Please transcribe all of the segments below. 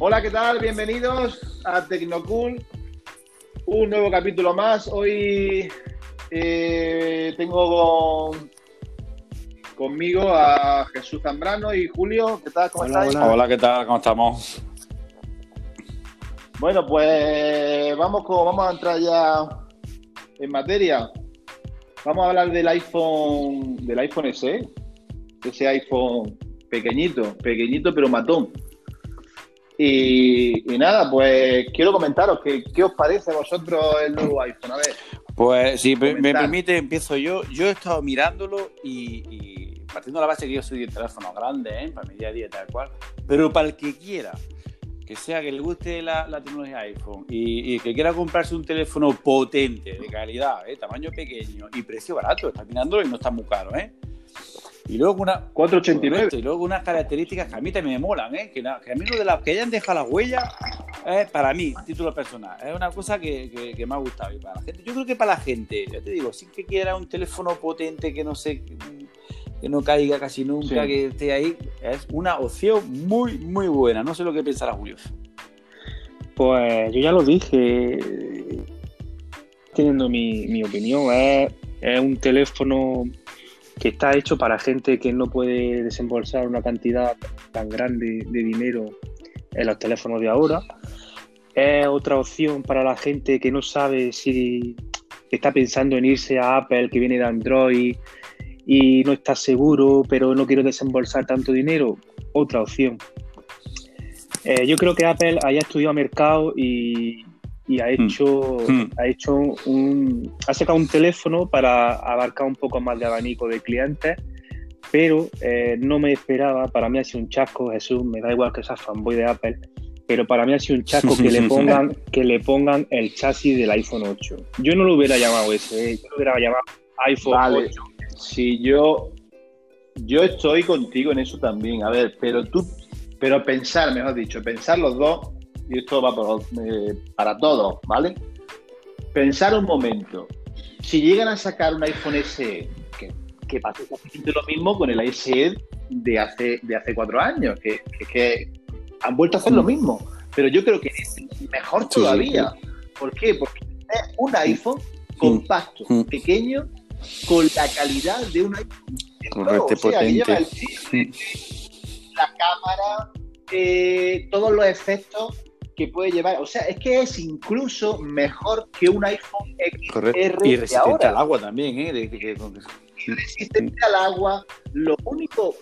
Hola, ¿qué tal? Bienvenidos a Tecnocool. Un nuevo capítulo más. Hoy eh, tengo conmigo a Jesús Zambrano y Julio. ¿Qué tal? ¿Cómo Hola, estáis? hola. Hola, ¿qué tal? ¿Cómo estamos? Bueno, pues vamos, con- vamos a entrar ya en materia. Vamos a hablar del iPhone, del iPhone SE, ese iPhone pequeñito, pequeñito pero matón. Y, y nada, pues quiero comentaros que, qué os parece a vosotros el nuevo iPhone. A ver, Pues si me, permite, empiezo yo. Yo he estado mirándolo y, y partiendo de la base que yo soy de teléfono grande, ¿eh? para mi día a día tal cual, pero para el que quiera, que sea que le guste la, la tecnología iPhone y, y que quiera comprarse un teléfono potente, de calidad, ¿eh? tamaño pequeño y precio barato, está mirándolo y no está muy caro, ¿eh? Y luego una, 489. Y luego unas características que a mí también me molan, ¿eh? que, a mí lo de las que hayan dejado las huellas, es para mí, título personal, es una cosa que, que- que me ha gustado. Y para la gente, yo creo que para la gente, ya te digo, sin que quiera un teléfono potente que no sé, que no caiga casi nunca, Sí. que esté ahí, es una opción muy, muy buena. No sé lo que pensará Julio. Pues yo ya lo dije, teniendo mi, mi opinión, es, es un teléfono que está hecho para gente que no puede desembolsar una cantidad tan grande de dinero en los teléfonos de ahora. Es otra opción para la gente que no sabe si está pensando en irse a Apple, que viene de Android, y no está seguro, pero no quiere desembolsar tanto dinero. Otra opción. Eh, yo creo que Apple haya estudiado mercado y, y ha hecho, Hmm. ha hecho un, ha sacado un teléfono para abarcar un poco más de abanico de clientes, pero eh, no me esperaba, para mí ha sido un chasco, Jesús, me da igual que seas fanboy de Apple, pero para mí ha sido un chasco que le pongan, que le pongan el chasis del iPhone 8. Yo no lo hubiera llamado ese, yo lo hubiera llamado iPhone Vale. 8. Si yo, yo estoy contigo en eso también, a ver, pero tú, pero pensar, mejor dicho, pensar los dos, y esto va por, eh, para todos, ¿vale? Pensar un momento, si llegan a sacar un iPhone SE, que, que pasa exactamente lo mismo con el SE de hace, de hace cuatro años, que, que, que han vuelto a hacer lo mismo, pero yo creo que es mejor Sí, sí, todavía. ¿Por qué? Porque es un iPhone compacto, Mm. pequeño, con la calidad de un iPhone. Correcto, o sea, potente. lleva el chip, la cámara, eh, todos los efectos que puede llevar. O sea, es que es incluso mejor que un iPhone Correcto. XR Y resistente ahora. al agua también, ¿eh? De- de- que- resistente al agua. Lo único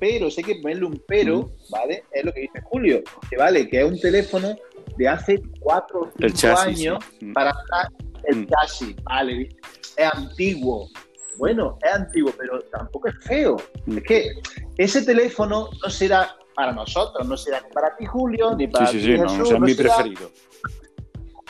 pero, sé que ponerle un pero, Mm. ¿vale? Es lo que dice Julio, que vale, que es un teléfono de hace cuatro o El cinco chasis. años sí. Para el Mm. chasis, vale, es antiguo. Bueno, es antiguo, pero tampoco es feo. Mm. Es que ese teléfono no será para nosotros, no será ni para ti, Julio, ni para Sí, sí, ti, sí, no, Jesús, o sea, es no mi será- preferido.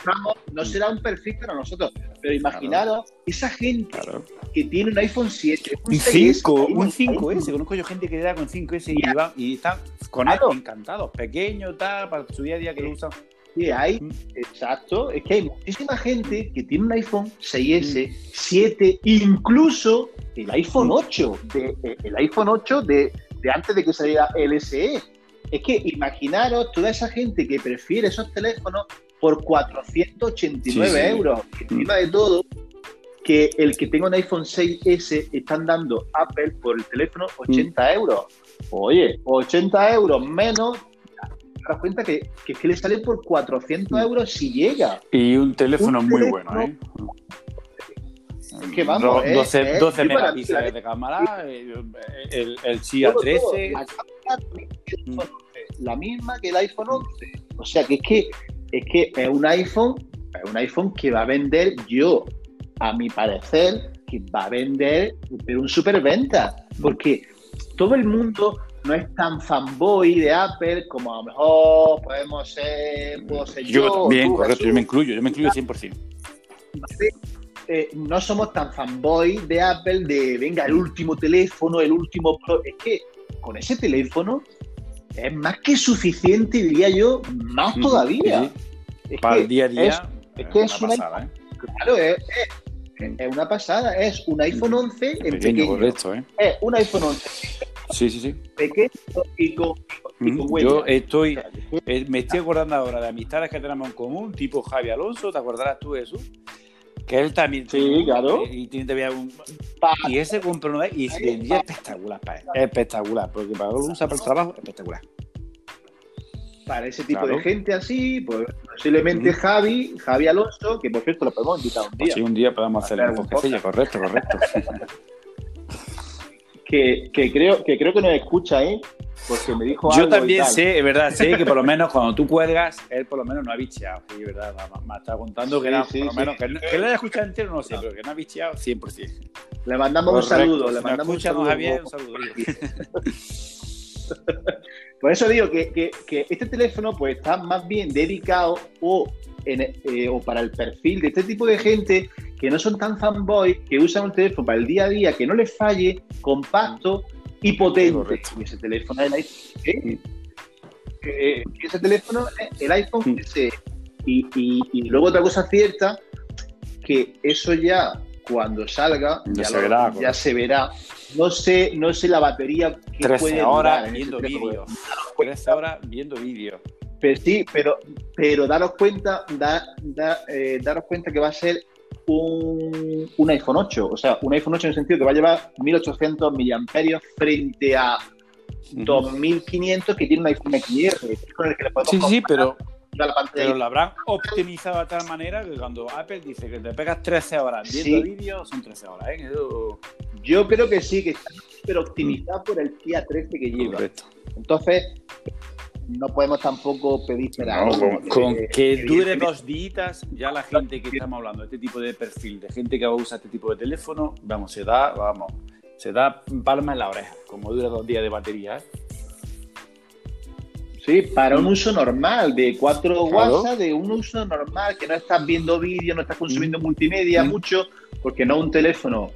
Vamos, no será un perfil para nosotros. Pero imaginaros esa gente Claro. que tiene un iPhone 7, Un 6S, 5, ahí, un ahí, 5S. Conozco yo gente que le da con 5S y, va- y están con Claro. él encantados. Pequeño, tal, para su día a día que lo usan. Sí, hay, Mm. exacto. Es que hay muchísima gente que tiene un iPhone 6S, 7, incluso el iPhone 8, de, eh, el iPhone 8 de, de antes de que saliera el SE. Es que imaginaros toda esa gente que prefiere esos teléfonos por 489 Sí, sí. euros. Y encima de todo, que el que tenga un iPhone 6S están dando Apple por el teléfono 80 euros. Oye, 80 euros menos, te das cuenta que, que, es que le sale por 400 Mm. euros si llega. Y un teléfono Un muy teléfono- bueno, ¿eh? Que vamos, Do- es- 12, es- 12 yo para- megapíxeles de cámara, el, el, el Xia Todo, 13. todo. La cámara que el iPhone 11, la misma que el iPhone 11. O sea que es que es que es un iPhone, es un iPhone que va a vender yo, a mi parecer, que va a vender pero un superventa, porque todo el mundo no es tan fanboy de Apple como a lo mejor podemos ser, puedo ser yo, Yo también, correcto, yo me incluyo, yo me incluyo 100%. Eh, no somos tan fanboy de Apple de venga el último teléfono, el último Pro. Es que con ese teléfono es más que suficiente, diría yo, más todavía. sí, Para el día a día, es- es que es una pasada, ¿eh? Claro, es, una pasada. Es un iPhone 11 en Pequeño, pequeño. correcto, ¿eh? Es un iPhone 11 Sí, sí, sí. pequeño y con, Yo estoy, eh, me estoy acordando ahora de amistades que tenemos en común, tipo Javi Alonso, ¿te acordarás tú de eso? Que él también sí, claro. y, tiene un, y ese compró una y se vendía espectacular para él. Espectacular, porque para él usa para el trabajo, espectacular. Para ese tipo de gente así, pues posiblemente Javi, Javi Alonso, que por cierto lo podemos invitar un día. Sí, un día podemos hacer un podcast, correcto, correcto. que, que, creo, que creo que nos escucha, ¿eh? Porque me dijo Yo también sé, es verdad, sé que por lo menos cuando tú cuelgas, él por lo menos no ha bicheado. Sí, verdad, me, está contando que, por lo menos, que, que, lo haya escuchado entero, no sé, pero que no ha bicheado 100%. Le mandamos un saludo, le mandamos un saludo. Javier, un saludo. por eso digo que, que, que, este teléfono pues está más bien dedicado o, en, eh, o para el perfil de este tipo de gente que no son tan fanboy, que usan un teléfono para el día a día, que no les falle, compacto y potente. Y ese teléfono es el iPhone. ¿eh? Eh, ese teléfono es el iPhone Y, y, luego otra cosa cierta, que eso ya cuando salga ya, se, verá, ya se, verá, No sé, no sé la batería que 13 horas viendo vídeos. 13 horas viendo vídeos. Pero sí, pero, pero daros cuenta, da, da, eh, daros cuenta que va a ser un, iPhone 8. O sea, un iPhone 8 en el sentido que va a llevar 1800 miliamperios frente a 2500 que tiene un iPhone XR, con el que le podemos Sí, sí, pero, pero lo habrán optimizado de tal manera que cuando Apple dice que te pegas 13 horas viendo vídeos, son 13 horas. ¿eh? Yo creo que sí, que está súper optimizado por el día 13 que lleva. Entonces, no podemos tampoco pedir con, que, dure dos días, ya la gente que estamos hablando, de este tipo de perfil, de gente que va a usar este tipo de teléfono, vamos, se da, vamos, se da palma en la oreja, como dura dos días de batería. ¿eh? Sí, para un uso normal, de 4 WhatsApp, de un uso normal, que no estás viendo vídeos, no estás consumiendo mm. multimedia mm. mucho, porque no un teléfono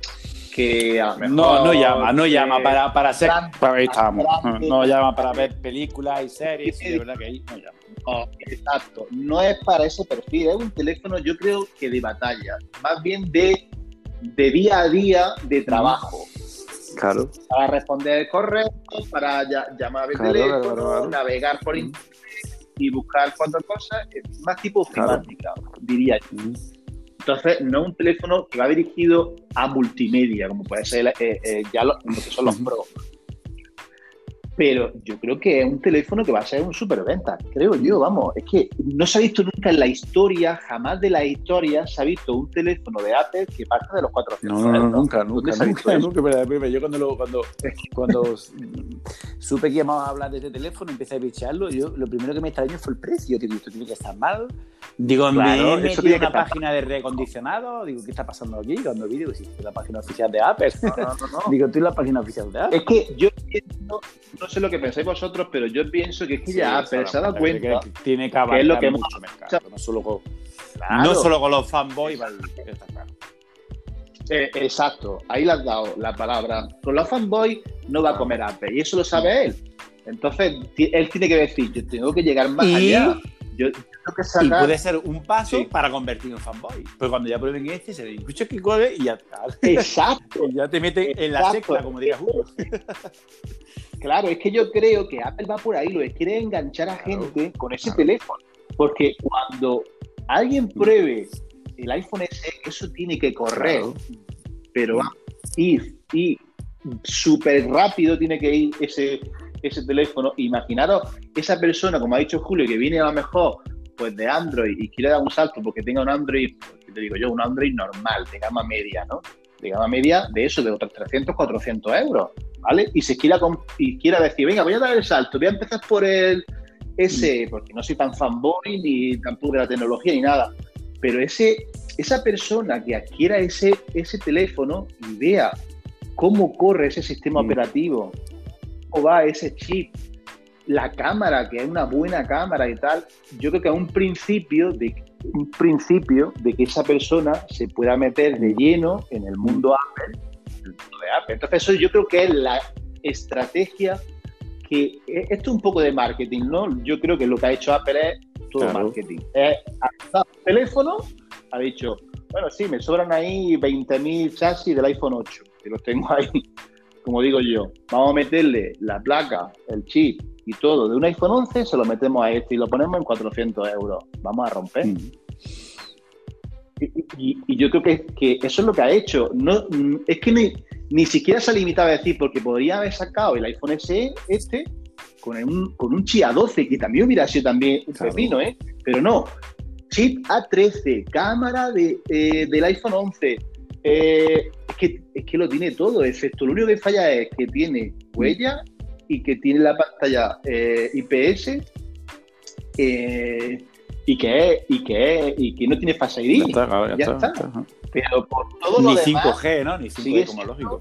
que no, no llama, no llama para, para ahí estamos. no llama para ver películas y series, de verdad que ahí no llama. exacto, no es para ese perfil, es un teléfono yo creo que de batalla, más bien de, de día a día de trabajo. Claro. Para responder correo, para llamar al teléfono, navegar por internet y buscar cuatro cosas, es más tipo ofimática, diría yo. Entonces, no es un teléfono que va dirigido a multimedia, como puede ser eh, eh, ya lo, que son los Pro. Pero yo creo que es un teléfono que va a ser un superventa, creo yo, vamos. Es que no se ha visto nunca en la historia, jamás de la historia, se ha visto un teléfono de Apple que parte de los 400 No, no, nunca, nunca, nunca, nunca. Yo cuando, cuando, cuando supe que íbamos a hablar de este teléfono, empecé a bicharlo, yo lo primero que me extrañó fue el precio. Digo, esto tiene que estar mal. Digo, me he metido una página de reacondicionado. Digo, ¿qué está pasando aquí? Cuando vi, digo, sí, es la página oficial de Apple. No, no, no, digo, tú la página oficial de Apple. Es que yo no, no sé lo que pensáis vosotros, pero yo pienso que es que ya Apple se ha dado cuenta que, tiene que, que es lo que mucho mercado, no solo con, no solo con los fanboys, está claro. Eh, exacto, ahí le has dado la palabra. Con los fanboys no va a comer Apple y eso lo sabe él. Entonces, él tiene que decir, yo tengo que llegar más allá. Yo, y puede ser un paso para convertir en fanboy. Pero cuando ya prueben este, se le escucha que cuelgue y ya está. Exacto. y ya te mete en la secta, como diría Julio. Claro, es que yo creo que Apple va por ahí, lo que quiere enganchar a gente con ese teléfono. Porque cuando alguien pruebe el iPhone SE, eso tiene que correr. Pero va ir, y súper rápido tiene que ir ese, ese teléfono. Imaginaros esa persona, como ha dicho Julio, que viene a lo mejor pues de Android y quiere dar un salto porque tenga un Android, pues, te digo yo, un Android normal, de gama media, ¿no? De gama media de eso, de otros 300, 400 euros, ¿vale? Y quiera, y quiera decir, venga, voy a dar el salto, voy a empezar por el ese, porque no soy tan fanboy ni tampoco de la tecnología ni nada, pero ese, esa persona que adquiera ese, ese teléfono y vea cómo corre ese sistema mm. operativo, cómo va ese chip, la cámara, que es una buena cámara y tal, yo creo que a un principio de un principio de que esa persona se pueda meter de lleno en el mundo Apple, Entonces eso yo creo que es la estrategia que e, esto es un poco de marketing, ¿no? Yo creo que lo que ha hecho Apple es todo marketing. Es, ha teléfono, ha dicho, bueno, sí, me sobran ahí 20.000 chasis del iPhone 8, que los tengo ahí, como digo yo. Vamos a meterle la placa, el chip, y todo de un iPhone 11 se lo metemos a este y lo ponemos en 400 euros. Vamos a romper. Mm. Y, yo creo que, que eso es lo que ha hecho. No, es que ni, ni siquiera se ha limitado a decir, porque podría haber sacado el iPhone SE este con un, con un chip A12, que también hubiera sido también un Claro. pepino, ¿eh? Pero no. Chip A13, cámara de, eh, del iPhone 11. eh, es, que, es que lo tiene todo, excepto lo único que falla es que tiene huella y que tiene la pantalla eh, IPS eh, y que es, y que es, y que no tiene Face ID. Ya está, claro, ya Ya está, está. está. Pero por todo lo Ni demás, 5G, ¿no? Ni 5G sigue como siendo- lógico.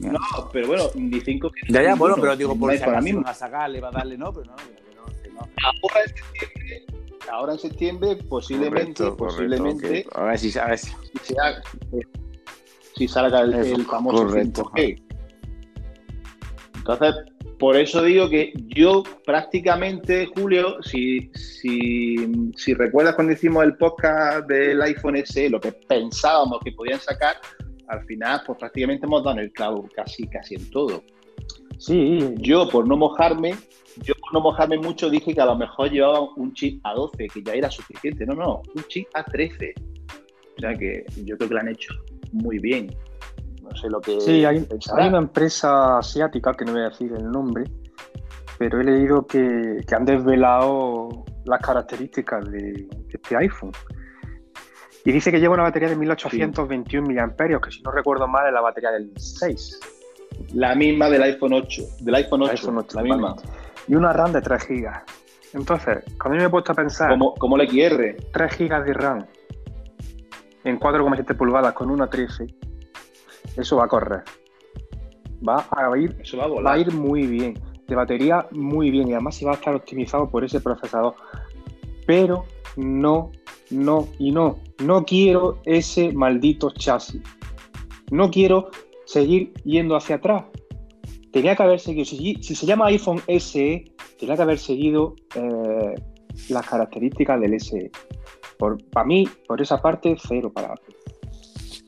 No, pero bueno, ni 5 Ya, ya, bueno, pero digo, por para mí. a sacarle, va a darle, no, pero no, que no, no. Ahora en septiembre, ahora en septiembre posiblemente, Correcto, posiblemente, correcto, ok. A ver si, a ver si. haga- si salga el, Eso, el famoso correcto. 5G. Entonces, por eso digo que yo prácticamente, Julio, si, si, si recuerdas cuando hicimos el podcast del iPhone SE, lo que pensábamos que podían sacar, al final, pues prácticamente hemos dado en el clavo casi, casi en todo. Sí, Yo, por no mojarme, yo por no mojarme mucho, dije que a lo mejor llevaba un chip A12, que ya era suficiente. No, no, un chip A13. O sea que yo creo que lo han hecho muy bien. No sé lo que Sí, hay, hay una empresa asiática, que no voy a decir el nombre, pero he leído que, que han desvelado las características de, de este iPhone. Y dice que lleva una batería de 1821 mAh, que si no recuerdo mal es la batería del 6. La misma del iPhone 8. Del iPhone 8, iPhone 8, la misma. vale. Y una RAM de 3 GB. Entonces, cuando yo me he puesto a pensar, Como, como la XR. 3 GB de RAM en 4,7 pulgadas con una 13, eso va a correr. Va a ir Eso va a va a ir muy bien. De batería, muy bien. Y además se va a estar optimizado por ese procesador. Pero no, no y no. No quiero ese maldito chasis. No quiero seguir yendo hacia atrás. Tenía que haber seguido. Si, si se llama iPhone SE, tenía que haber seguido eh, las características del SE. Por, para mí, por esa parte, cero para Apple.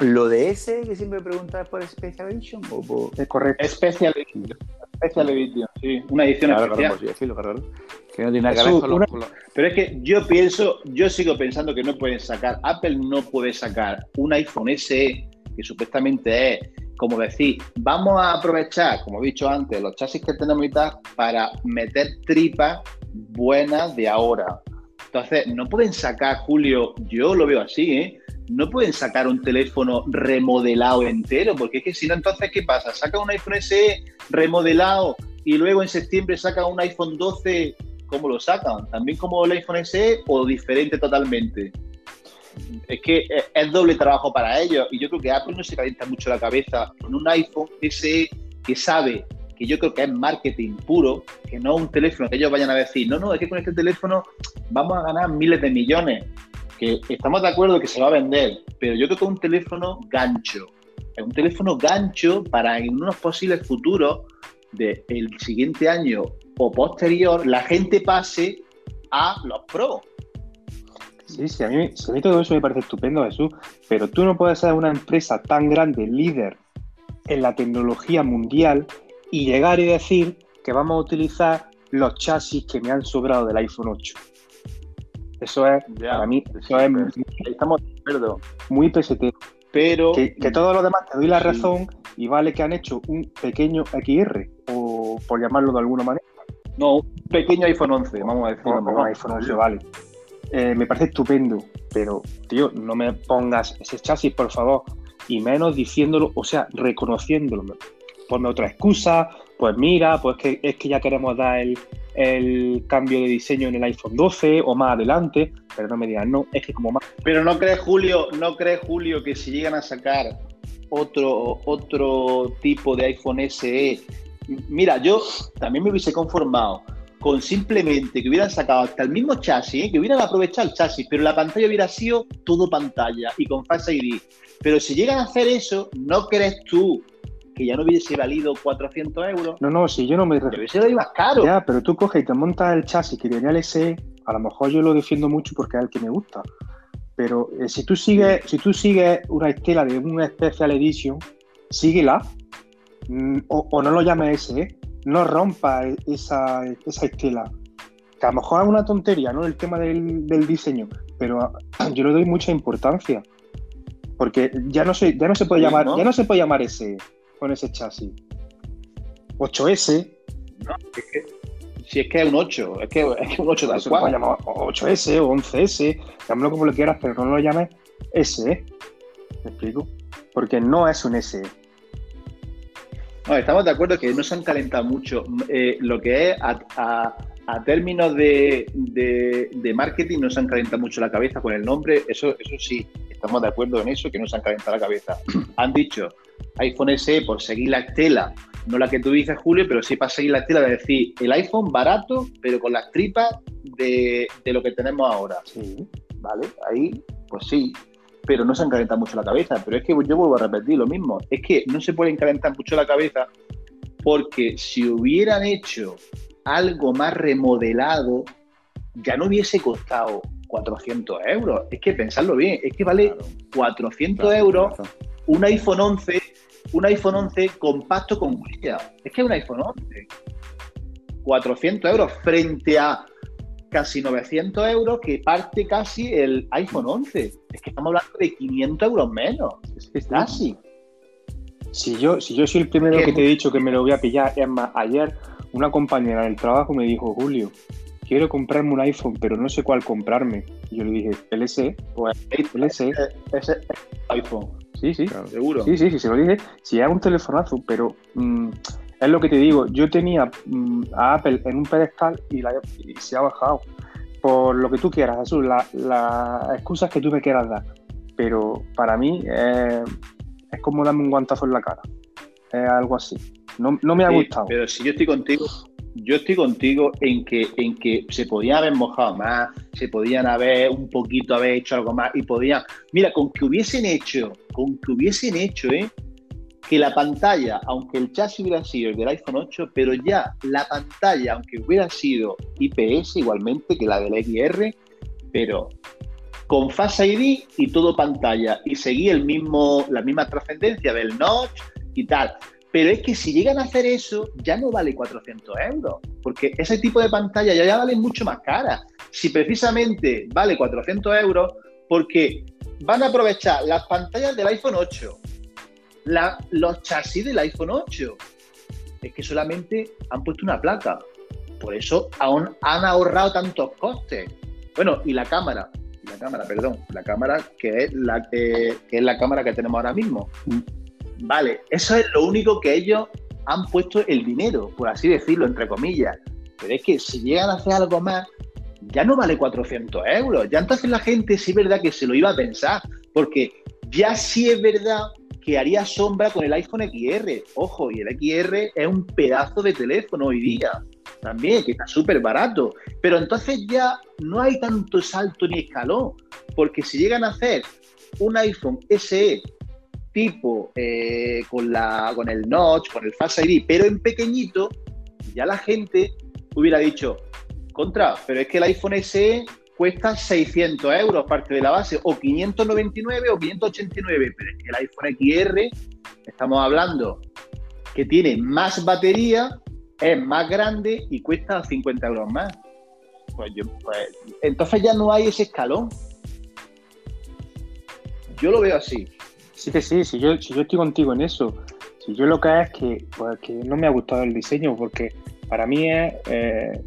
¿Lo de ese que siempre preguntas por Special Edition o por.? Es correcto. Special Edition. Special Edition, sí. Una edición Claro, especial. claro, claro. Que no tiene nada que ver con los. Pero es que yo pienso, yo sigo pensando que no pueden sacar, Apple no puede sacar un iPhone SE que supuestamente es, como decir, vamos a aprovechar, como he dicho antes, los chasis que tenemos y tal, para meter tripas buenas de ahora. Entonces, no pueden sacar, Julio, yo lo veo así, ¿eh? No pueden sacar un teléfono remodelado entero, porque es que si no, entonces, ¿qué pasa? Saca un iPhone SE remodelado y luego en septiembre saca un iPhone 12 ¿cómo lo sacan? ¿También como el iPhone SE o diferente totalmente? Es que es, doble trabajo para ellos y yo creo que Apple no se calienta mucho la cabeza con un iPhone SE que sabe que yo creo que es marketing puro, que no un teléfono que ellos vayan a decir, no, no, es que con este teléfono vamos a ganar miles de millones, que estamos de acuerdo que se va a vender, pero yo creo que un teléfono gancho, es un teléfono gancho para en unos posibles futuros del siguiente año o posterior la gente pase a los Pro. Sí, sí, a mí, a mí todo eso me parece estupendo, Jesús, pero tú no puedes ser una empresa tan grande, líder en la tecnología mundial, y llegar y decir que vamos a utilizar los chasis que me han sobrado del iPhone 8. Eso es, Ya, para mí, eso es Estamos de acuerdo. muy pesetero. Pero Que, que todo lo demás te doy la Sí. razón y vale que han hecho un pequeño XR, o por llamarlo de alguna manera. no, un pequeño iPhone 11, vamos a decir. No, no, iPhone 11, vale. Eh, me parece estupendo, pero, tío, no me pongas ese chasis, por favor, y menos diciéndolo, o sea, reconociéndolo. Ponme otra excusa, pues mira, pues que es que ya queremos dar el, cambio de diseño en el iPhone 12 o más adelante, pero no me digan, no, es que como más... Pero no crees, Julio, no crees, Julio, que si llegan a sacar otro, otro tipo de iPhone SE. Mira, yo también me hubiese conformado con simplemente que hubieran sacado hasta el mismo chasis, ¿eh? que hubieran aprovechado el chasis, pero la pantalla hubiera sido todo pantalla y con Face ID. Pero si llegan a hacer eso, ¿no crees tú que ya no hubiese valido 400 euros? No, no, si yo no me... Que hubiese valido más caro. Ya, pero tú coges y te montas el chasis que tenía el SE, a lo mejor yo lo defiendo mucho porque es el que me gusta. Pero eh, si tú sigues, si tú sigues una estela de una Special Edition, síguela. Mm, O, o no lo llames SE, no rompa esa, esa estela. Que a lo mejor es una tontería, ¿no? El tema del, del diseño, pero yo le doy mucha importancia. Porque ya no se, ya no se puede Sí, llamar, ¿no? ya no se puede llamar ese con ese chasis. 8S, No, es que- si es que es un 8, es que es que un 8 tal cual. llamar 8S o 11S, llámalo como lo quieras, pero no lo llames SE. ¿Me explico? Porque no es un SE. No, estamos de acuerdo que no se han calentado mucho. Eh, lo que es a, a- a términos de, de- de marketing, no se han calentado mucho la cabeza con el nombre. Eso, eso sí, estamos de acuerdo en eso, que no se han calentado la cabeza. Han dicho iPhone SE por seguir la estela, no la que tú dices, Julio, pero sí para seguir la estela de decir el iPhone barato, pero con las tripas de, de lo que tenemos ahora. Sí. ¿vale? Ahí, pues sí, pero no se han calentado mucho la cabeza. Pero es que yo vuelvo a repetir lo mismo, es que no se pueden calentar mucho la cabeza porque si hubieran hecho algo más remodelado, ya no hubiese costado 400 euros. Es que pensadlo bien, es que vale Claro, 400 claro, euros un iPhone 11, un iPhone 11 compacto con huella. Es que es un iPhone 11. 400 euros frente a casi 900 euros que parte casi el iPhone 11. Es que estamos hablando de 500 euros menos. Sí, sí. Casi. Si yo, si yo soy el primero ¿Qué? que te he dicho que me lo voy a pillar, es más, ayer una compañera del trabajo me dijo, Julio, quiero comprarme un iPhone, pero no sé cuál comprarme. Y yo le dije, el SE, Pues el SE. ese ese es iPhone, Sí, sí. Claro. seguro. Sí, sí, sí, se lo dije. Si es un telefonazo, pero mm, es lo que te digo. Yo tenía mm, a Apple en un pedestal y, la- y se ha bajado. Por lo que tú quieras, Jesús, la- las excusas que tú me quieras dar. Pero para mí eh, es como darme un guantazo en la cara. Es algo así. No, no me ha Sí, gustado. Pero si yo estoy contigo, yo estoy contigo en que, en que se podían haber mojado más, se podían haber un poquito haber hecho algo más y podían. Mira, con que hubiesen hecho, con que hubiesen hecho, ¿eh? Que la pantalla, aunque el chasis hubiera sido el del iPhone 8, pero ya la pantalla, aunque hubiera sido IPS igualmente que la del XR, pero con Face ID y todo pantalla y seguir el mismo, la misma trascendencia del notch y tal. Pero es que si llegan a hacer eso, ya no vale 400 euros, porque ese tipo de pantalla ya, ya vale mucho más cara. Si precisamente vale 400 euros, porque van a aprovechar las pantallas del iPhone 8, la- los chasis del iPhone 8. Es que solamente han puesto una placa. Por eso aún han ahorrado tantos costes. Bueno, y la cámara, la cámara, perdón, la cámara que es la, que que es la cámara que tenemos ahora mismo. Vale, eso es lo único que ellos han puesto el dinero, por así decirlo, entre comillas. Pero es que si llegan a hacer algo más, ya no vale 400 euros. Ya entonces la gente sí es verdad que se lo iba a pensar, porque ya sí es verdad que haría sombra con el iPhone XR. Ojo, y el XR es un pedazo de teléfono hoy día. También, que está súper barato. Pero entonces ya no hay tanto salto ni escalón, porque si llegan a hacer un iPhone SE tipo eh, con, la, con el notch, con el Face ID, pero en pequeñito, ya la gente hubiera dicho, contra, pero es que el iPhone SE cuesta 600 euros parte de la base, o 599 o 589, pero es que el iPhone XR, estamos hablando que tiene más batería, es más grande y cuesta 50 euros más. Pues yo, pues, entonces ya no hay ese escalón. Yo lo veo así. Sí que sí, si yo, si yo estoy contigo en eso. Si yo lo que es que, pues, que no me ha gustado el diseño, porque para mí es eh,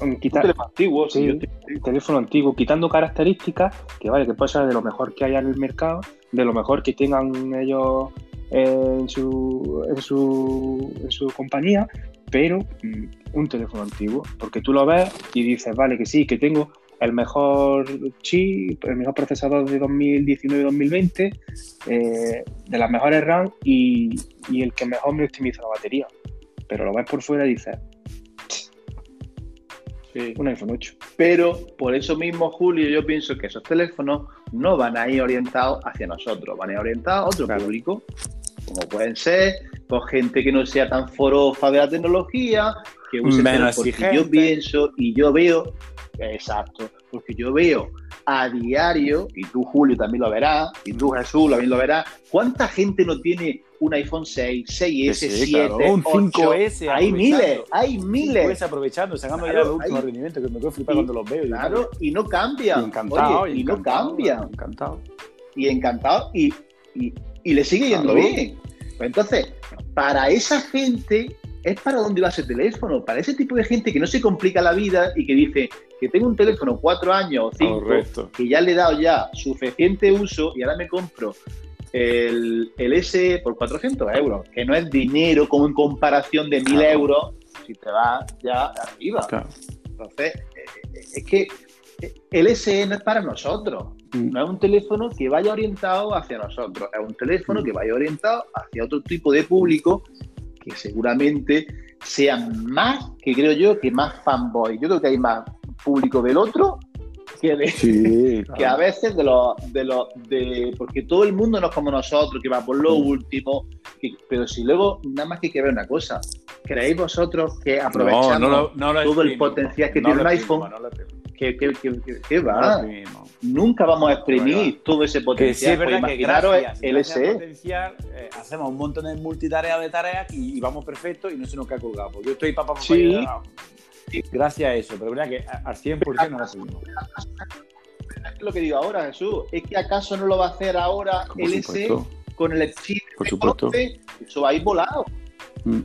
un Un quitar teléfono antiguo, Sí. si yo teléfono antiguo, quitando características que vale, que puede ser de lo mejor que haya en el mercado, de lo mejor que tengan ellos en su, en su, en su compañía, pero mm, un teléfono antiguo, porque tú lo ves y dices, vale, que sí, que tengo el mejor chip, el mejor procesador de 2019-2020, eh, de las mejores RAM y, y el que mejor me optimiza la batería. Pero lo ves por fuera y dices, Sí. un iPhone 8. Pero por eso mismo, Julio, yo pienso que esos teléfonos no van a ir orientados hacia nosotros, van a ir orientados a otro Claro. público, como pueden ser con gente que no sea tan forofa de la tecnología, que use Menos porque yo pienso y yo veo, exacto, porque yo veo a diario, y tú Julio también lo verás, y tú Jesús también lo verás, ¿cuánta gente no tiene un iPhone 6, 6S, Sí, 7, claro, un 8? 5S Hay miles, hay miles. Pues aprovechando, sacando Claro, ya los últimos rendimientos que me quedo flipar Y- cuando los veo. y Claro, y no cambian. encantado, Oye, y no encantado, cambian. Encantado. y encantado y, y, y le sigue yendo bien. Pues entonces, para esa gente es para dónde va ese teléfono, para ese tipo de gente que no se complica la vida y que dice que tengo un teléfono cuatro años o cinco, Correcto. que ya le he dado ya suficiente uso y ahora me compro el, el S por 400 euros, que no es dinero como en comparación de 1000 Claro. euros si te vas ya arriba. Claro. Entonces, eh, es que el SE no es para nosotros. Mm. No es un teléfono que vaya orientado hacia nosotros. Es un teléfono Mm. que vaya orientado hacia otro tipo de público que seguramente sean más, que creo yo, que más fanboy. Yo creo que hay más público del otro que de, Sí, que a veces de los de los de porque todo el mundo no es como nosotros que va por lo Mm. último que- pero si luego nada más que hay que ver una cosa creéis vosotros que No, aprovechamos no lo- no lo todo el potencial que No tiene un iPhone. Que, que, que, que- que No va nunca vamos a exprimir Bueno, todo ese Que sí potencial es verdad pues que gracias, el gracias potencial eh, hacemos un montón de multitarea de tareas y, y vamos perfecto y no se nos cae colgado. Porque yo estoy papá papá Sí. Gracias a eso, pero verdad que al 100% no lo seguimos. es lo que digo ahora Jesús es que acaso no lo va a hacer ahora el SE supuesto. con el chip Por supuesto. 11, eso va a ir volado Mm.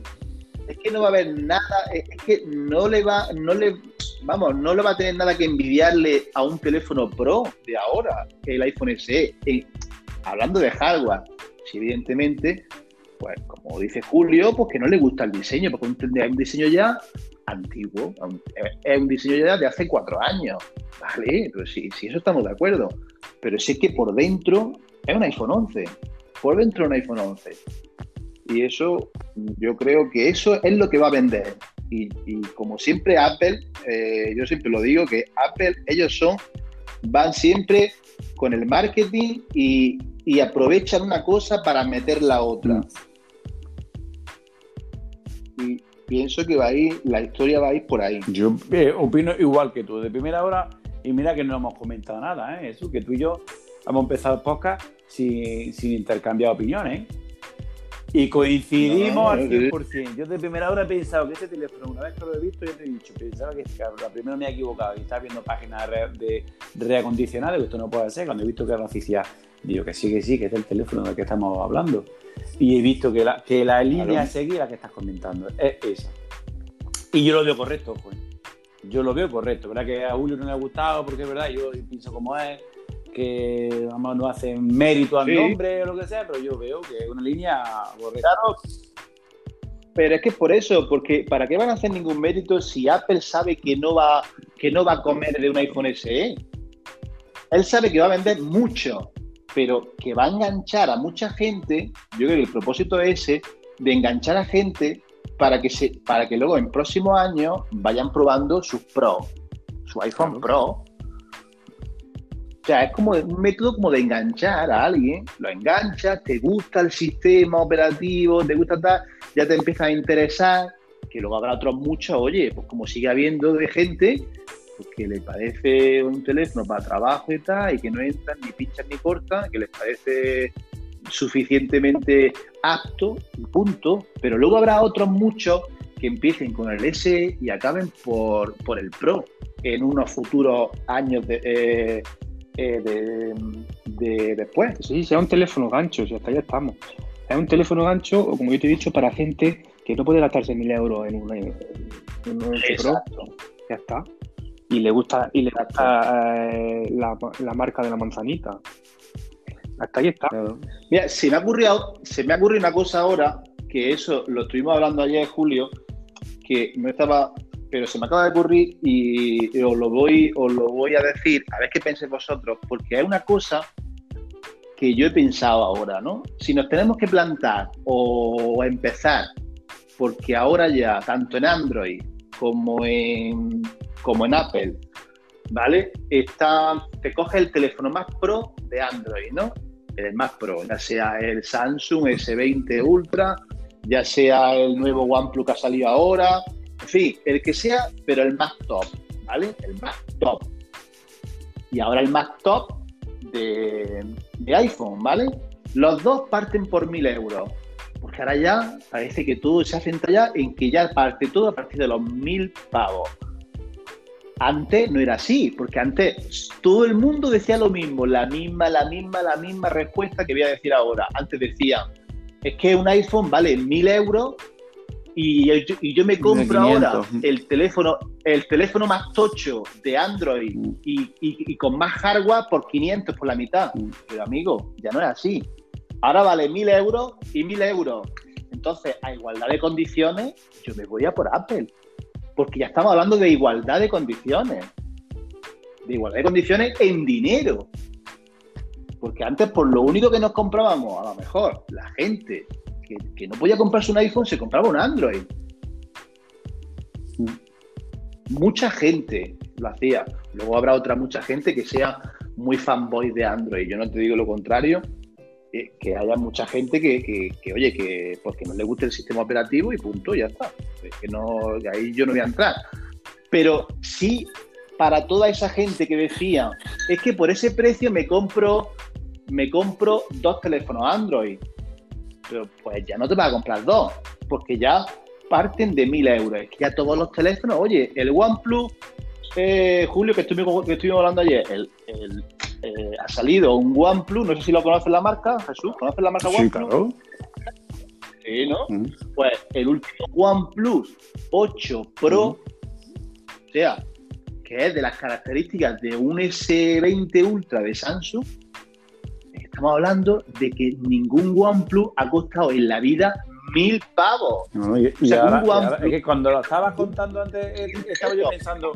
es que no va a haber nada, es es que no le va, no le, vamos, no le va a tener nada que envidiarle a un teléfono Pro de ahora, el iPhone SE. Y hablando de hardware, si evidentemente, pues como dice Julio, pues que no le gusta el diseño, porque es un diseño ya antiguo, un- es un diseño ya de hace cuatro años, ¿vale? Pero sí, sí, eso estamos de acuerdo. Pero sí que por dentro es un iPhone 11, por dentro es un iPhone 11. Y eso, yo creo que eso es lo que va a vender. Y, como siempre Apple, eh, yo siempre lo digo, que Apple, ellos son, van siempre con el marketing y, y aprovechan una cosa para meter la otra. Y pienso que va a ir, la historia va a ir por ahí. Yo eh, opino igual que tú, de primera hora, y mira que no hemos comentado nada, ¿eh? Eso, que tú y yo hemos empezado el podcast sin, sin intercambiar opiniones. Y coincidimos No, al sí. 100%. Yo de primera hora he pensado que ese teléfono, una vez que lo he visto, yo te he dicho, pensaba que claro, la primera me he equivocado y estaba viendo páginas de, re- de, de reacondicionados, que esto no puede ser. Cuando he visto que era oficial, digo que sí, que sí, que es el teléfono del que estamos hablando. Y he visto que la, que la línea Claro. a seguir, la que estás comentando, es esa. Y yo lo veo correcto, pues. Yo lo veo correcto. ¿Verdad que a Julio no le ha gustado? Porque es verdad, yo pienso como es, que vamos, no hacen mérito al Sí. nombre o lo que sea, pero yo veo que es una línea correcta. Claro, pero es que por eso, porque ¿para qué van a hacer ningún mérito si Apple sabe que no va, que no va a comer de un iPhone SE? Él sabe que va a vender mucho, pero que va a enganchar a mucha gente. Yo creo que el propósito es ese, de enganchar a gente para que se, para que luego en próximos años vayan probando sus Pro, su iPhone Claro. Pro. O sea, es como un método como de enganchar a alguien, lo enganchas, te gusta el sistema operativo, te gusta tal, ya te empieza a interesar, que luego habrá otros muchos, oye, pues como sigue habiendo de gente pues que le parece un teléfono para trabajo y tal, y que no entran ni pinchan ni cortan, que les parece suficientemente apto, punto. Pero luego habrá otros muchos que empiecen con el S y acaben por, por el Pro en unos futuros años de, eh, eh, de, de después. Sí, sea un teléfono gancho, si hasta ya estamos. Es un teléfono gancho, o como yo te he dicho, para gente que no puede gastarse mil euros en un, en un Pro. Exacto. Ya está. Y le gusta, y le gusta eh, la, la marca de la manzanita. Hasta ahí está. Mira, se me ha ocurrido, se me ha ocurrido una cosa ahora, que eso lo estuvimos hablando ayer, Julio, que no estaba, pero se me acaba de ocurrir y, os lo voy, os lo voy a decir, a ver qué penséis vosotros, porque hay una cosa que yo he pensado ahora, ¿no? Si nos tenemos que plantar o empezar, porque ahora ya, tanto en Android como en, como en Apple, ¿vale? Está, te coge el teléfono más pro de Android, ¿no? El más pro, ya sea el Samsung S20 Ultra, ya sea el nuevo OnePlus que ha salido ahora, en fin, el que sea, pero el más top, ¿vale? El más top. y ahora el Mac Top de, iPhone, ¿vale? Los dos parten por 1000 euros. Porque ahora ya parece que todo se centra ya en que ya parte todo a partir de los 1000 pavos. Antes no era así, porque antes todo el mundo decía lo mismo, la misma, la misma, la misma respuesta que voy a decir ahora. Antes decía, es que un iPhone vale 1000 euros y, yo- y yo me compro 1500. ahora el teléfono, el teléfono más tocho de Android Mm. y, y- y con más hardware por 500, por la mitad. Mm. Pero amigo, ya no es así. Ahora vale 1000 euros y 1000 euros. Entonces, a igualdad de condiciones, yo me voy a por Apple. Porque ya estamos hablando de igualdad de condiciones. De igualdad de condiciones en dinero. Porque antes, por lo único que nos comprábamos, a lo mejor, la gente que, que no podía comprarse un iPhone se compraba un Android. Mucha gente lo hacía. Luego habrá otra mucha gente que sea muy fanboy de Android. Yo no te digo lo contrario, eh, que haya mucha gente que, que- que, oye, que porque no le guste el sistema operativo y punto, ya está. Es que no, ahí yo no voy a entrar. Pero sí, para toda esa gente que decía, es que por ese precio me compro, me compro dos teléfonos Android. Pero pues ya no te vas a comprar dos, porque ya parten de mil euros. Es que ya todos los teléfonos, oye, el OnePlus, eh, Julio, que estuvimos, que estuvimos hablando ayer, el, el, eh, ha salido un OnePlus, no sé si lo conoces la marca, Jesús, ¿conoces la marca Sí, OnePlus? claro. Sí, ¿no? Mm. Pues el último OnePlus 8 Pro, o sea, que es de las características de un S20 Ultra de Samsung, estamos hablando de que ningún OnePlus ha costado en la vida mil pavos. No, y, y sea, ahora, un y ahora- OnePlus- es que cuando lo estabas contando antes, eh, estaba yo pensando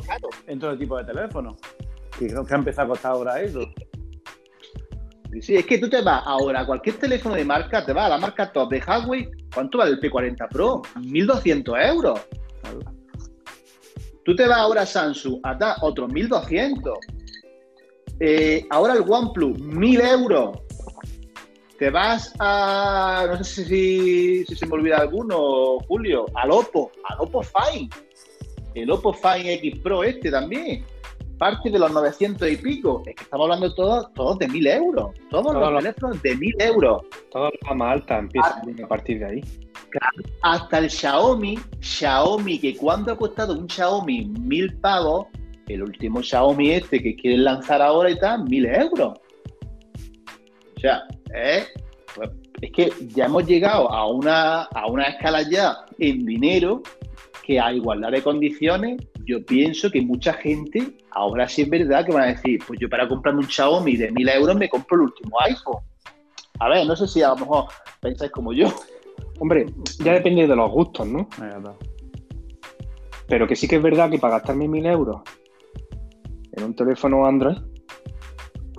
en todo tipo de teléfonos. ¿Qué que ha empezado a costar ahora eso? Sí, es que tú te vas ahora a cualquier teléfono de marca, te vas a la marca top de Huawei, ¿cuánto vale el P40 Pro? 1.200 euros. Tú te vas ahora a Samsung, a otros 1.200. Eh, ahora el OnePlus, 1.000 euros. Te vas a, no sé si, si se me olvida alguno, Julio, al Oppo, al Oppo Fine. El Oppo Fine X Pro este también. Parte de los 900 y pico. Es que estamos hablando todos, todos de 1.000 euros. Todos Todos los los- teléfonos de 1.000 euros. Toda la gama alta empieza a partir de ahí. hasta el Xiaomi, Xiaomi, que cuando ha costado un Xiaomi mil pavos, el último Xiaomi este que quieren lanzar ahora y tal, mil euros. O sea, eh, pues, es que ya hemos llegado a una, a una escala ya en dinero que a igualdad de condiciones, yo pienso que mucha gente, ahora sí es verdad que van a decir, pues yo para comprarme un Xiaomi de mil euros me compro el último iPhone. A ver, no sé si a lo mejor pensáis como yo. Hombre, ya depende de los gustos, ¿no? Pero que sí que es verdad que para gastarme mil euros en un teléfono Android,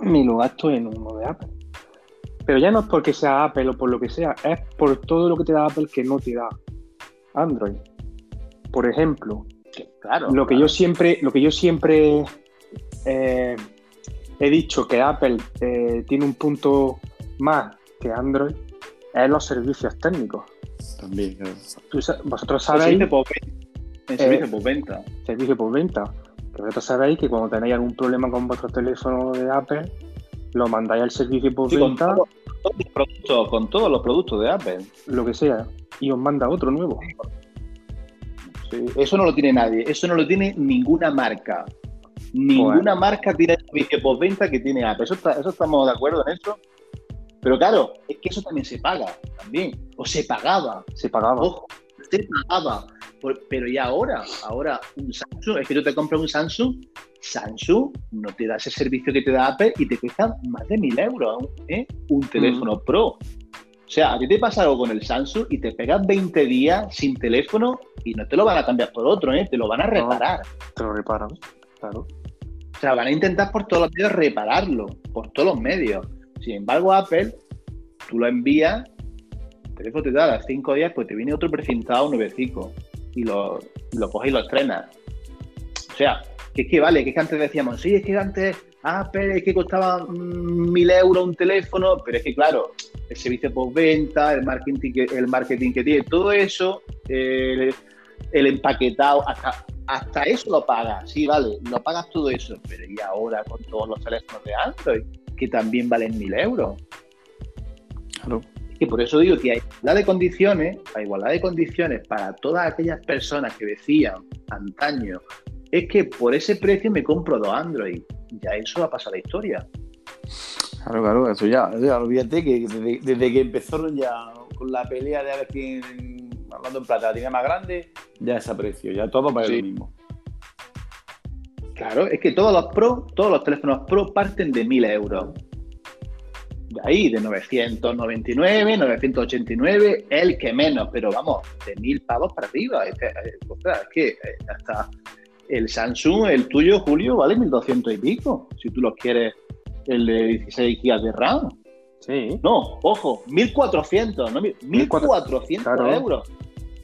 me lo gasto en uno de Apple. Pero ya no es porque sea Apple o por lo que sea, es por todo lo que te da Apple que no te da Android. Por ejemplo, Claro. lo que claro. yo siempre, lo que yo siempre eh, he dicho que Apple eh, tiene un punto más que Android es los servicios técnicos. También, claro. Vosotros sabéis servicio postventa. En servicio postventa. servicio por venta. Que vosotros sabéis que cuando tenéis algún problema con vuestro teléfono de Apple, lo mandáis al servicio por Sí, todos los productos, con todos los productos de Apple. lo que sea, y os manda otro nuevo. Sí, Eso no lo tiene nadie. Eso no lo tiene ninguna marca. Ninguna marca tiene el servicio postventa que tiene Apple. Eso, está- eso estamos de acuerdo en eso. Pero claro, es que eso también se paga. También. O se pagaba. Se pagaba. Ojo, se pagaba. Por- pero ya ahora, ahora un Samsung, es que tú te compras un Samsung, Samsung no te da ese servicio que te da Apple y te cuesta más de mil euros ¿eh? un teléfono Pro. O sea, a ti te pasa algo con el Samsung y te pegas 20 días sin teléfono y no te lo van a cambiar por otro, ¿eh? te lo van a reparar. Te lo reparan. Claro. O sea, van a intentar por todos los medios repararlo, por todos los medios. Sin embargo, Apple, tú lo envías, el teléfono te da a las 5 días, pues te viene otro precintado nuevecico y lo, lo coges y lo estrenas. O sea, que es que vale, que es que antes decíamos, sí, es que antes Apple es que costaba mm, mil euros un teléfono, pero es que claro, el servicio postventa, el marketing que, el marketing que tiene, todo eso, el, el empaquetado, hasta, hasta eso lo pagas, sí, vale, lo pagas todo eso, pero y ahora con todos los teléfonos de Android, que también valen mil euros. Claro. Y por eso digo que hay igualdad de condiciones, hay igualdad de condiciones para todas aquellas personas que decían antaño, es que por ese precio me compro dos Android. Ya eso va a pasar la historia. Claro, claro, eso ya, ya olvídate que desde, desde que empezaron ya con la pelea de a ver quién, hablando en plata, la tiene más grande, ya desapareció, ya todo para Sí. lo mismo. Claro, es que todos los Pro, todos los teléfonos Pro parten de 1000 euros. De ahí, de 999, 989, el que menos, pero vamos, de 1000 pavos para arriba. Es que, eh, ostras, es que eh, hasta el Samsung, el tuyo, Julio, vale 1200 y pico. Si tú los quieres, el de 16 GB de RAM. Sí, No, ojo, 1400, no, 1400 Claro. euros.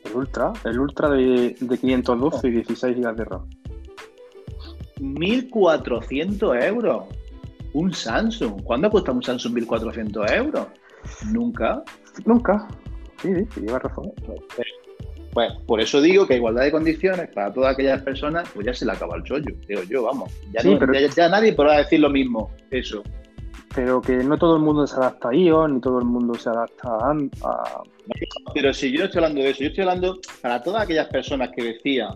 el Ultra, el Ultra de, de 512 y 16 GB de RAM. 1400 euros. Un Samsung. ¿Cuándo cuesta un Samsung 1400 euros? Nunca. Nunca. Sí, sí, sí, llevas razón. Pues por eso digo que igualdad de condiciones para todas aquellas personas, pues ya se le acaba el chollo, digo yo, vamos. Ya, Sí, no- pero- ya- ya nadie podrá decir lo mismo, eso. Pero que no todo el mundo se adapta a iOS, ni todo el mundo se adapta a, Pero si yo no estoy hablando de eso, yo estoy hablando para todas aquellas personas que decían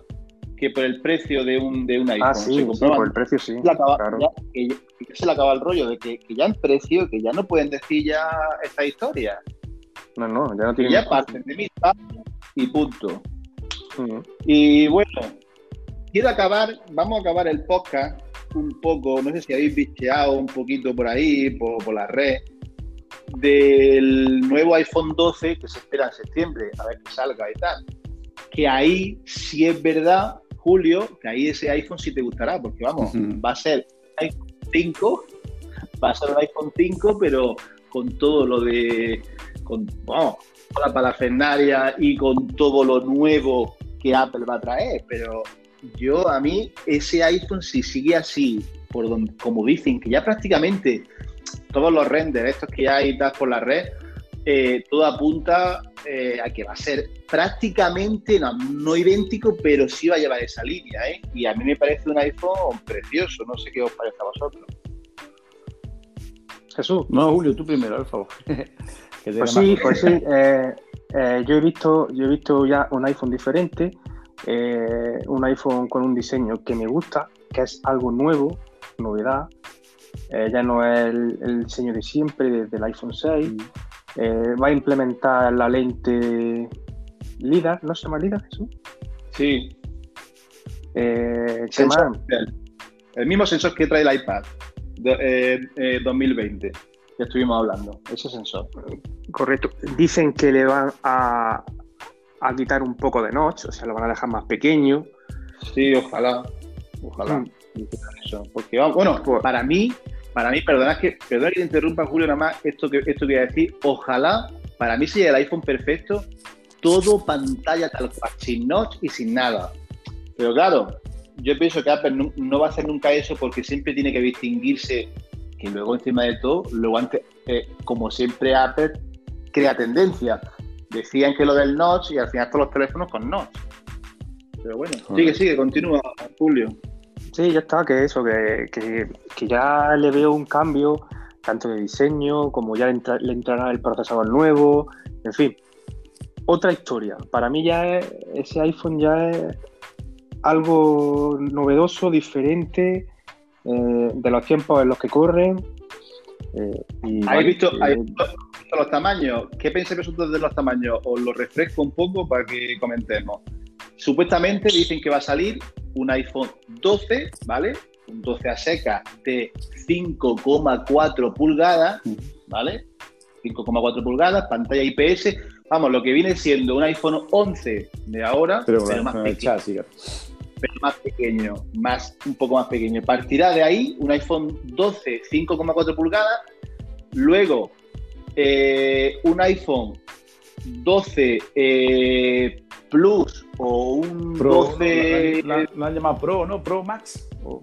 que por el precio de un, de un iPhone Ah, sí, se sí, por el precio sí. se le acaba- claro. ya- que, ya- que se le acaba el rollo de que, que ya en precio, que ya no pueden decir ya esta historia. No, no, ya no Que tiene. ya parten de pavos y punto. Ujú. Y bueno, quiero acabar, vamos a acabar el podcast un poco, no sé si habéis bicheado un poquito por ahí, por, por la red, del nuevo iPhone 12 que se espera en septiembre, a ver que salga y tal. Que ahí sí es verdad, Julio, que ahí ese iPhone sí te gustará, porque vamos, va a ser iPhone 5, va a ser un iPhone 5, pero con todo lo de, con, vamos, con la parafernalia y con todo lo nuevo que Apple va a traer, pero yo a mí ese iPhone si sigue así, por donde, como dicen, que ya prácticamente todos los renders estos que hay por la red, eh, todo apunta eh, a que va a ser prácticamente, no, no idéntico, pero sí va a llevar esa línea, ¿eh? Y a mí me parece un iPhone precioso, no sé qué os parece a vosotros. Jesús. No, Julio, tú primero, por favor. Que Pues da sí, pues sí. eh, eh, yo he visto, yo he visto ya un iPhone diferente, eh, un iPhone con un diseño que me gusta, que es algo nuevo, novedad. Eh, ya no es el, el diseño de siempre desde el iPhone 6. Eh, va a implementar la lente LIDAR, ¿no se llama LIDAR, Jesús? Sí, Eh, ¿qué Sensor. más? el, el mismo sensor que trae el iPad de- eh, eh, 2020, que estuvimos hablando, ese sensor. Correcto. Dicen que le van a, a quitar un poco de notch, o sea, lo van a dejar más pequeño. Sí, ojalá, ojalá. Mm. Eso. Porque, vamos, bueno, Pues- para mí, para mí, perdona que, perdona que te interrumpa, Julio, nada más, esto que esto que voy a decir, ojalá, para mí sería el iPhone perfecto, todo pantalla tal cual, sin notch y sin nada. Pero claro, yo pienso que Apple no, no va a hacer nunca eso porque siempre tiene que distinguirse que luego encima de todo, luego antes, eh, como siempre Apple crea tendencia. Decían que lo del notch y al final todos los teléfonos con notch. Pero bueno, sigue, sigue, continúa, Julio. Sí, ya está, que eso, que, que- que ya le veo un cambio tanto de diseño como ya le, entra- le entrará el procesador nuevo, en fin. Otra historia. Para mí ya es- ese iPhone ya es algo novedoso, diferente, eh, de los tiempos en los que corren. eh, y ¿Habéis vale, visto, eh, habéis visto los tamaños? ¿Qué pensáis vosotros de los tamaños? Os lo refresco un poco para que comentemos. Supuestamente dicen que va a salir un iPhone 12, ¿vale? Un 12 a seca de 5,4 pulgadas, ¿vale? 5,4 pulgadas, pantalla IPS. Vamos, lo que viene siendo un iPhone 11 de ahora, Pero, pero, bueno, más pequeño. Pero más pequeño, más, un poco más pequeño. Partirá de ahí un iPhone 12 5,4 pulgadas, luego eh, un iPhone 12 eh, Plus o un Pro, 12... ¿no? La, la- la han llamado Pro, ¿no? Pro Max. O-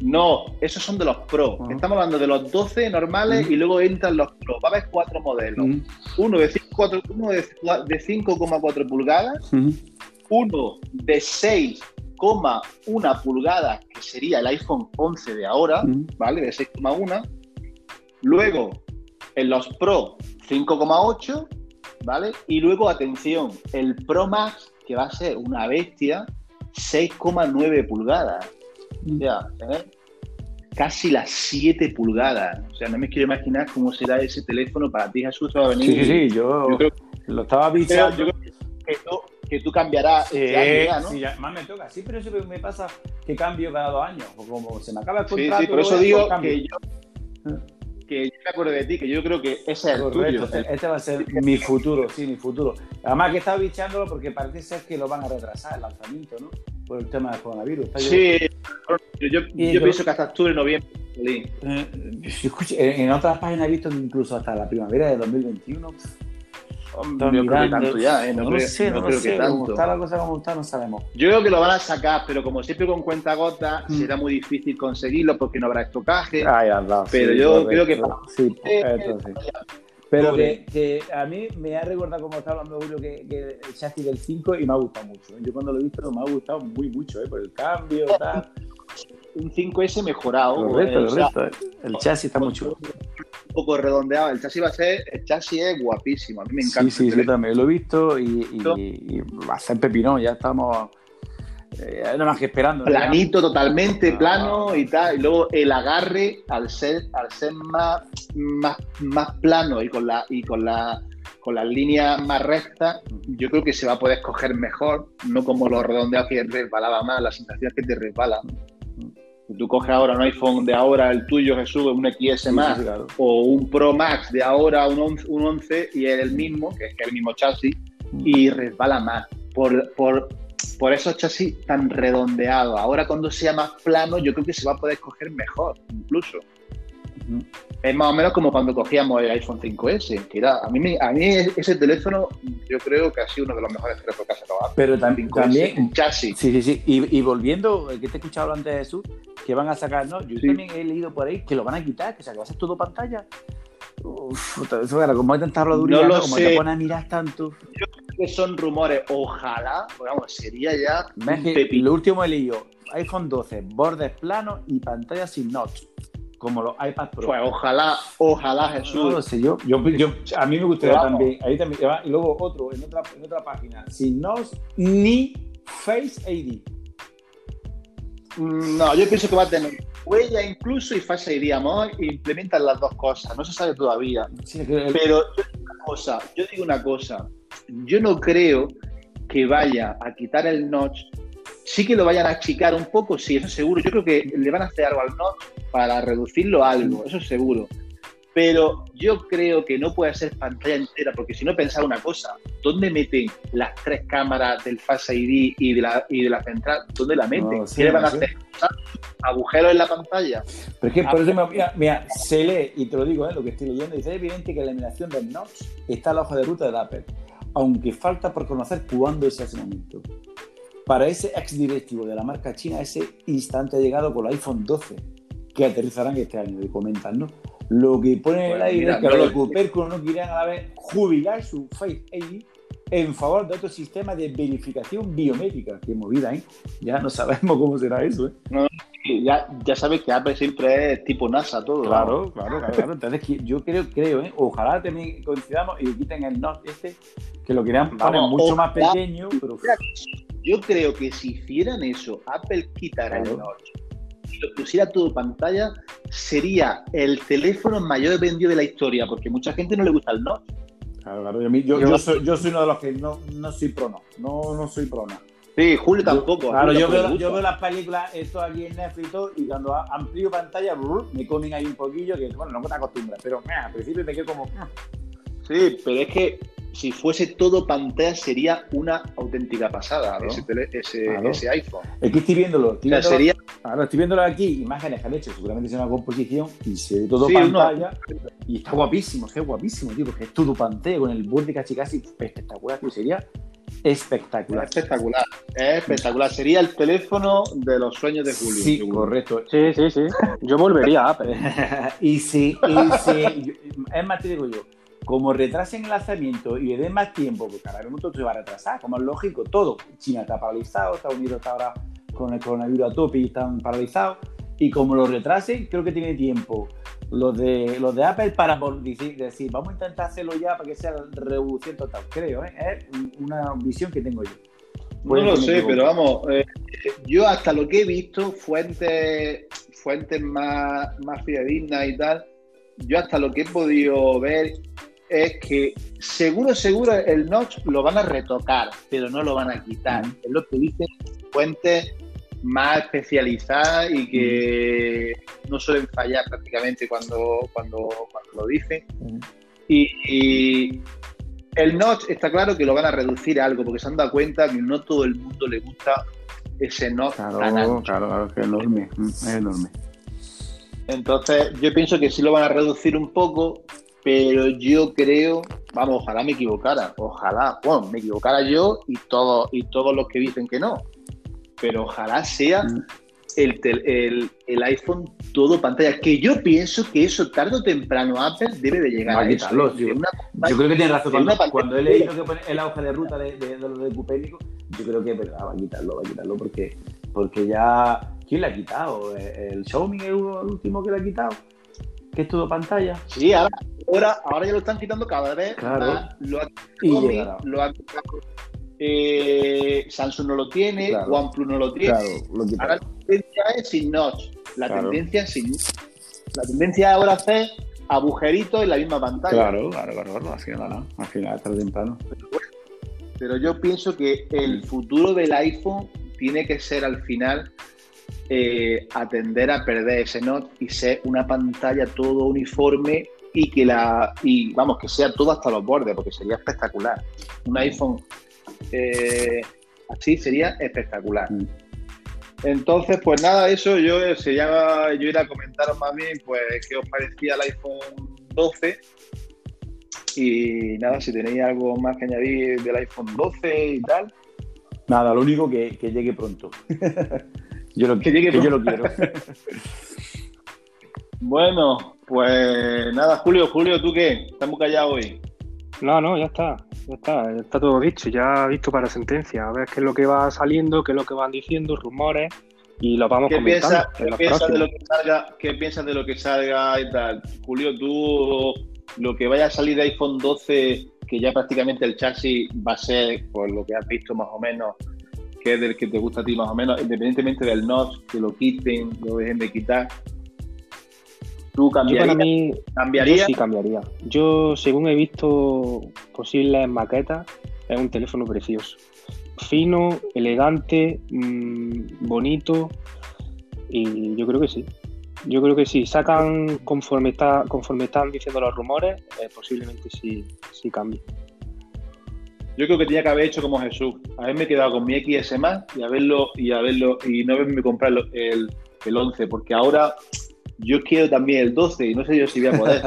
No, esos son de los Pro. Ajá. Estamos hablando de los 12 normales Ujú. y luego entran los Pro. Va a haber cuatro modelos. Uno de 5,4 uno de de 5,4 pulgadas, Ujú. Uno de 6,4 6,1 pulgadas, que sería el iPhone 11 de ahora, Mm. ¿vale? De 6,1. Luego, en los Pro, 5,8, ¿vale? Y luego, atención, el Pro Max, que va a ser una bestia, 6,9 pulgadas. O sea, ¿eh? casi las 7 pulgadas. O sea, no me quiero imaginar cómo será ese teléfono para ti, Jesús. va a venir. Sí, sí, sí, yo, Yo creo, lo estaba bichando. yo creo que tú cambiarás Sí, año ya, ¿no? sí, ya, más me toca. Sí, pero siempre me pasa que cambio cada dos años. O como se me acaba el Sí, contrato. sí, por eso digo que yo, que yo me acuerdo de ti, que yo creo que ese es el Correcto, tuyo. este va a ser mi futuro, sí, mi futuro. Además que he estado bichándolo porque parece ser que lo van a retrasar el lanzamiento, ¿no? Por el tema del coronavirus. Sí, yo, yo, pienso que hasta octubre, noviembre. sí. Eh, en, en otras páginas he visto incluso hasta la primavera de 2021. Yo creo que tanto ya, ¿eh? No, No, creo, sé, no, no creo sé. que Como tanto. está la cosa como está, no sabemos. Yo creo que lo van a sacar, pero como siempre con cuenta gota, Mm. será muy difícil conseguirlo porque no habrá estocaje. Ay, anda, Pero sí, yo creo que- Sí, Eh, esto sí. Pero Pobre. que, que a mí me ha recordado, como está hablando Julio, que, que el chasis del 5 y me ha gustado mucho. Yo cuando lo he visto me ha gustado muy mucho, ¿eh? por el cambio tal. Un 5S mejorado. Correcto, eh, o sea, correcto. El chasis está muy chulo. un poco redondeado. El chasis va a ser, el chasis es guapísimo. A mí me encanta. Sí, sí, yo también lo he visto y, y- y va a ser pepinón. Ya estamos eh, nada más que esperando. ¿no? planito totalmente Ah. plano y tal y luego el agarre al ser al ser más más, más plano y con la y con la con las líneas más rectas yo creo que se va a poder escoger mejor no como los redondeados que resbalaba más la sensación es que te resbala Si tú coges ahora un iPhone de ahora el tuyo Jesús un XS más sí, claro. o un Pro Max de ahora un 11, un 11 y es el mismo que es el mismo chasis y resbala más por, por, por esos chasis tan redondeados. Ahora cuando sea más plano, yo creo que se va a poder coger mejor, incluso. Es más o menos como cuando cogíamos el iPhone 5S, que era, a mí, a mí ese teléfono yo creo que ha sido uno de los mejores teléfonos que ha sacado. Pero tam- 5S, también, el chasis. Sí, sí, sí. Y, y volviendo, eh, que te he escuchado antes de Jesús, que van a sacar, ¿no? Yo Sí. también he leído por ahí que lo van a quitar, que, o sea, que va a ser todo pantalla. Uf, como hay tanta habladuría, No lo ¿no? como sé. te pones a mirar tanto. Que son rumores, ojalá, pues vamos, sería ya lo último he leído, iPhone 12, bordes planos y pantalla sin notch, como los iPad Pro. Pues ojalá, ojalá no Jesús. lo sé, yo, yo, yo- a mí me gustaría también, ahí también, y luego otro, en otra, en otra página, sin notch ni Face ID. Mm, No, yo pienso que va a tener huella incluso y Face ID, amor, implementan las dos cosas, no se sabe todavía. Sí, que el- Pero yo digo una cosa, yo digo una cosa, yo no creo que vaya a quitar el notch. Sí que lo vayan a achicar un poco, sí, eso seguro. Yo creo que le van a hacer algo al notch para reducirlo algo, eso seguro. Pero yo creo que no puede ser pantalla entera, porque si no pensar una cosa, ¿dónde meten las tres cámaras del Face ID y de la, y de la central? ¿Dónde la meten? No, sí, ¿Qué le van a hacer? ¿Agujeros en la pantalla? Pero es que por Ah, eso, mira, mira, se lee, y te lo digo, ¿eh? lo que estoy leyendo, dice, es evidente que la eliminación del notch está en la hoja de ruta de Apple, aunque falta por conocer cuándo es ese momento. Para ese ex directivo de la marca china, ese instante ha llegado con el iPhone 12, que aterrizarán este año, y comentan, ¿no? Lo que pone en el aire mira, es que no los cupérculos no querían a la vez jubilar su Face ID en favor de otro sistema de verificación biométrica. Qué movida, ¿eh? Ya no sabemos cómo será eso, ¿eh? Ya, ya sabes que Apple siempre es tipo NASA todo. Claro, claro, claro, claro. Entonces, yo creo, creo, ¿eh? ojalá también coincidamos y quiten el NOT este, que lo querían poner Vamos, mucho más pequeño, pero Yo creo que si hicieran eso, Apple quitara el notch y lo pusiera todo pantalla, sería el teléfono mayor vendido de la historia, porque mucha gente no le gusta el notch. claro, claro, yo, yo- Yo- soy, yo soy uno de los que no, no soy pro no, no, no soy pro no. Sí, Julio tampoco. Claro, Julio yo veo, yo veo las películas, esto aquí en Netflix y todo, y cuando amplío pantalla, brr, me comen ahí un poquillo, que bueno, no te acostumbras, pero al principio me quedo como... Sí, pero es que si fuese todo pantalla sería una auténtica pasada Claro. ese, tele- ese, Claro. ese iPhone. Es que estoy viéndolo, O estoy sea, viéndolo- sería Ahora estoy viéndolo aquí, imágenes que han hecho, seguramente es una composición y se ve todo Sí, pantalla. Y está guapísimo, es guapísimo, tío, porque es todo pantalla con el borde casi casi espectacular, tío, sería espectacular. espectacular. Es espectacular. Sería el teléfono de los sueños de Julio. Sí, seguro. correcto. Sí, sí, sí. Yo volvería a Apple. y si, y si- es más, te digo yo, como retrasen el lanzamiento y le den más tiempo, porque cada momento se va a retrasar, como es lógico, todo. China está paralizado, Estados Unidos está ahora con el coronavirus a tope y están paralizados. Y como lo retrasen, creo que tiene tiempo los de, los de Apple para decir, decir, vamos a intentar hacerlo ya para que sea revolución total, creo, ¿eh? es una visión que tengo yo. no lo sé, pero vamos, eh, yo hasta lo que he visto, fuentes, fuentes más, más fidedignas y tal, yo hasta lo que he podido ver es que seguro, seguro el notch lo van a retocar, pero no lo van a quitar. Es lo que dicen fuentes más especializadas y que no suelen fallar prácticamente cuando, cuando, cuando lo dicen. Y, el notch está claro que lo van a reducir a algo, porque se han dado cuenta que no todo el mundo le gusta ese notch claro, Claro, claro, es enorme, es enorme. Entonces, yo pienso que sí lo van a reducir un poco, pero yo creo, vamos, ojalá me equivocara, ojalá, bueno, me equivocara yo y todos y todos los que dicen que no, pero ojalá sea mm. el, el, iPhone todo pantalla, que yo pienso que eso tarde o temprano Apple debe de llegar a, eso. Yo, creo que tiene razón. Cuando, cuando he leído que pone el auge de ruta de, de, de, de Cupénico, yo creo que es verdad, va a quitarlo, va a quitarlo, porque, porque ya... ¿Quién le ha quitado? ¿El Xiaomi es el último que le ha quitado? que es todo pantalla. Sí, ahora, ahora, ahora ya lo están quitando cada vez claro. Lo ha quitado, lo ha quitado eh, Samsung no lo tiene, OnePlus no lo tiene. ahora la tendencia es sin notch. La tendencia es sin La tendencia ahora es agujeritos en la misma pantalla. Claro, claro, claro, al final, al final tarde temprano. Pero, pero yo pienso que el futuro del iPhone tiene que ser al final eh, atender a perder ese notch y ser una pantalla todo uniforme y que la y vamos que sea todo hasta los bordes porque sería espectacular. Un iPhone eh, así sería espectacular. Mm. entonces pues nada eso yo sería yo iba a comentaros más bien pues qué os parecía el iPhone 12 y nada si tenéis algo más que añadir del iPhone 12 y tal. Nada lo único que, que llegue pronto. Yo lo, que yo lo quiero. bueno, pues nada, Julio, Julio, ¿tú qué? ¿Estamos callados hoy? No, no, ya está, ya está, ya está todo dicho, ya visto para sentencia, a ver qué es lo que va saliendo, qué es lo que van diciendo, rumores, y lo vamos ¿Qué comentando. ¿qué, piensas de lo que salga, ¿Qué piensas de lo que salga y tal? Julio, tú, lo que vaya a salir de iPhone 12, que ya prácticamente el chasis va a ser, por lo que has visto más o menos, que es del que te gusta a ti más o menos, independientemente del notch, que lo quiten, lo dejen de quitar. ¿Tú cambiarías? Yo para mí, Yo sí cambiaría. Yo, según he visto posibles maquetas, es un teléfono precioso. Fino, elegante, mm, bonito, y yo creo que sí. Yo creo que sí. Sacan conforme, está, conforme están diciendo los rumores, eh, posiblemente sí, sí cambie. Yo creo que tenía que haber hecho como Jesús, haberme quedado con mi XS más y haberlo y haberlo y no haberme comprado el, el 11, porque ahora yo quiero también el 12 y no sé yo si voy a poder.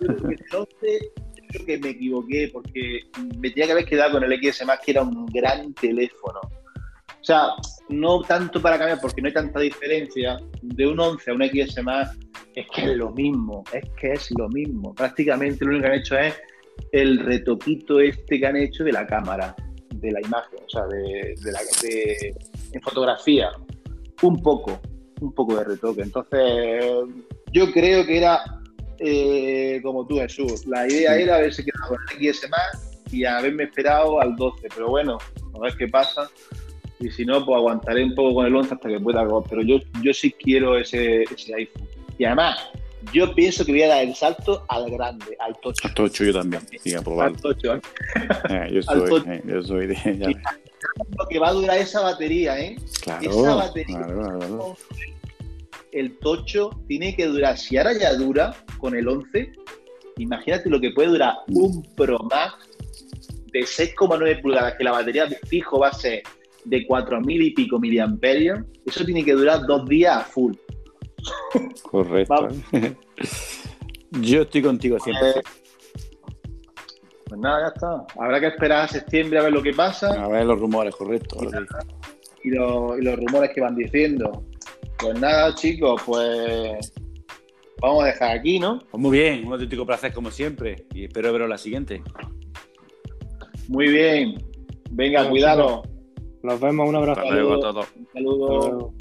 el 11 creo que me equivoqué porque me tenía que haber quedado con el XS más que era un gran teléfono. O sea, no tanto para cambiar porque no hay tanta diferencia de un 11 a un XS más, es que es lo mismo, es que es lo mismo. Prácticamente lo único que han hecho es el retoquito este que han hecho de la cámara, de la imagen, o sea, de, la de, en fotografía. Un poco, un poco de retoque. Entonces, yo creo que era eh, como tú, Jesús. La idea era haberse quedado con el XS más y haberme esperado al 12. Pero bueno, a ver qué pasa. Y si no, pues aguantaré un poco con el 11 hasta que pueda. Pero yo, yo sí quiero ese, ese iPhone. Y además, yo pienso que voy a dar el salto al grande, al tocho. Al tocho yo también, sí, Al tocho. ¿eh? Eh, yo, soy, eh, yo soy de... Ya. Lo que va a durar esa batería, ¿eh? Claro, esa batería. Claro, claro. El tocho tiene que durar, si ahora ya dura con el 11, imagínate lo que puede durar un Pro Max de 6,9 pulgadas, que la batería de fijo va a ser de 4.000 y pico miliamperios, eso tiene que durar dos días a full. Correcto. Yo estoy contigo siempre. Pues nada, ya está. Habrá que esperar a septiembre a ver lo que pasa. A ver los rumores, correcto. Y, los rumores que van diciendo. Pues nada, chicos, pues vamos a dejar aquí, ¿no? Pues muy bien, un auténtico placer como siempre. Y espero veros la siguiente. Muy bien. Venga, cuidado. Nos vemos, un abrazo. Hasta luego a todos. Un saludo. Hasta luego.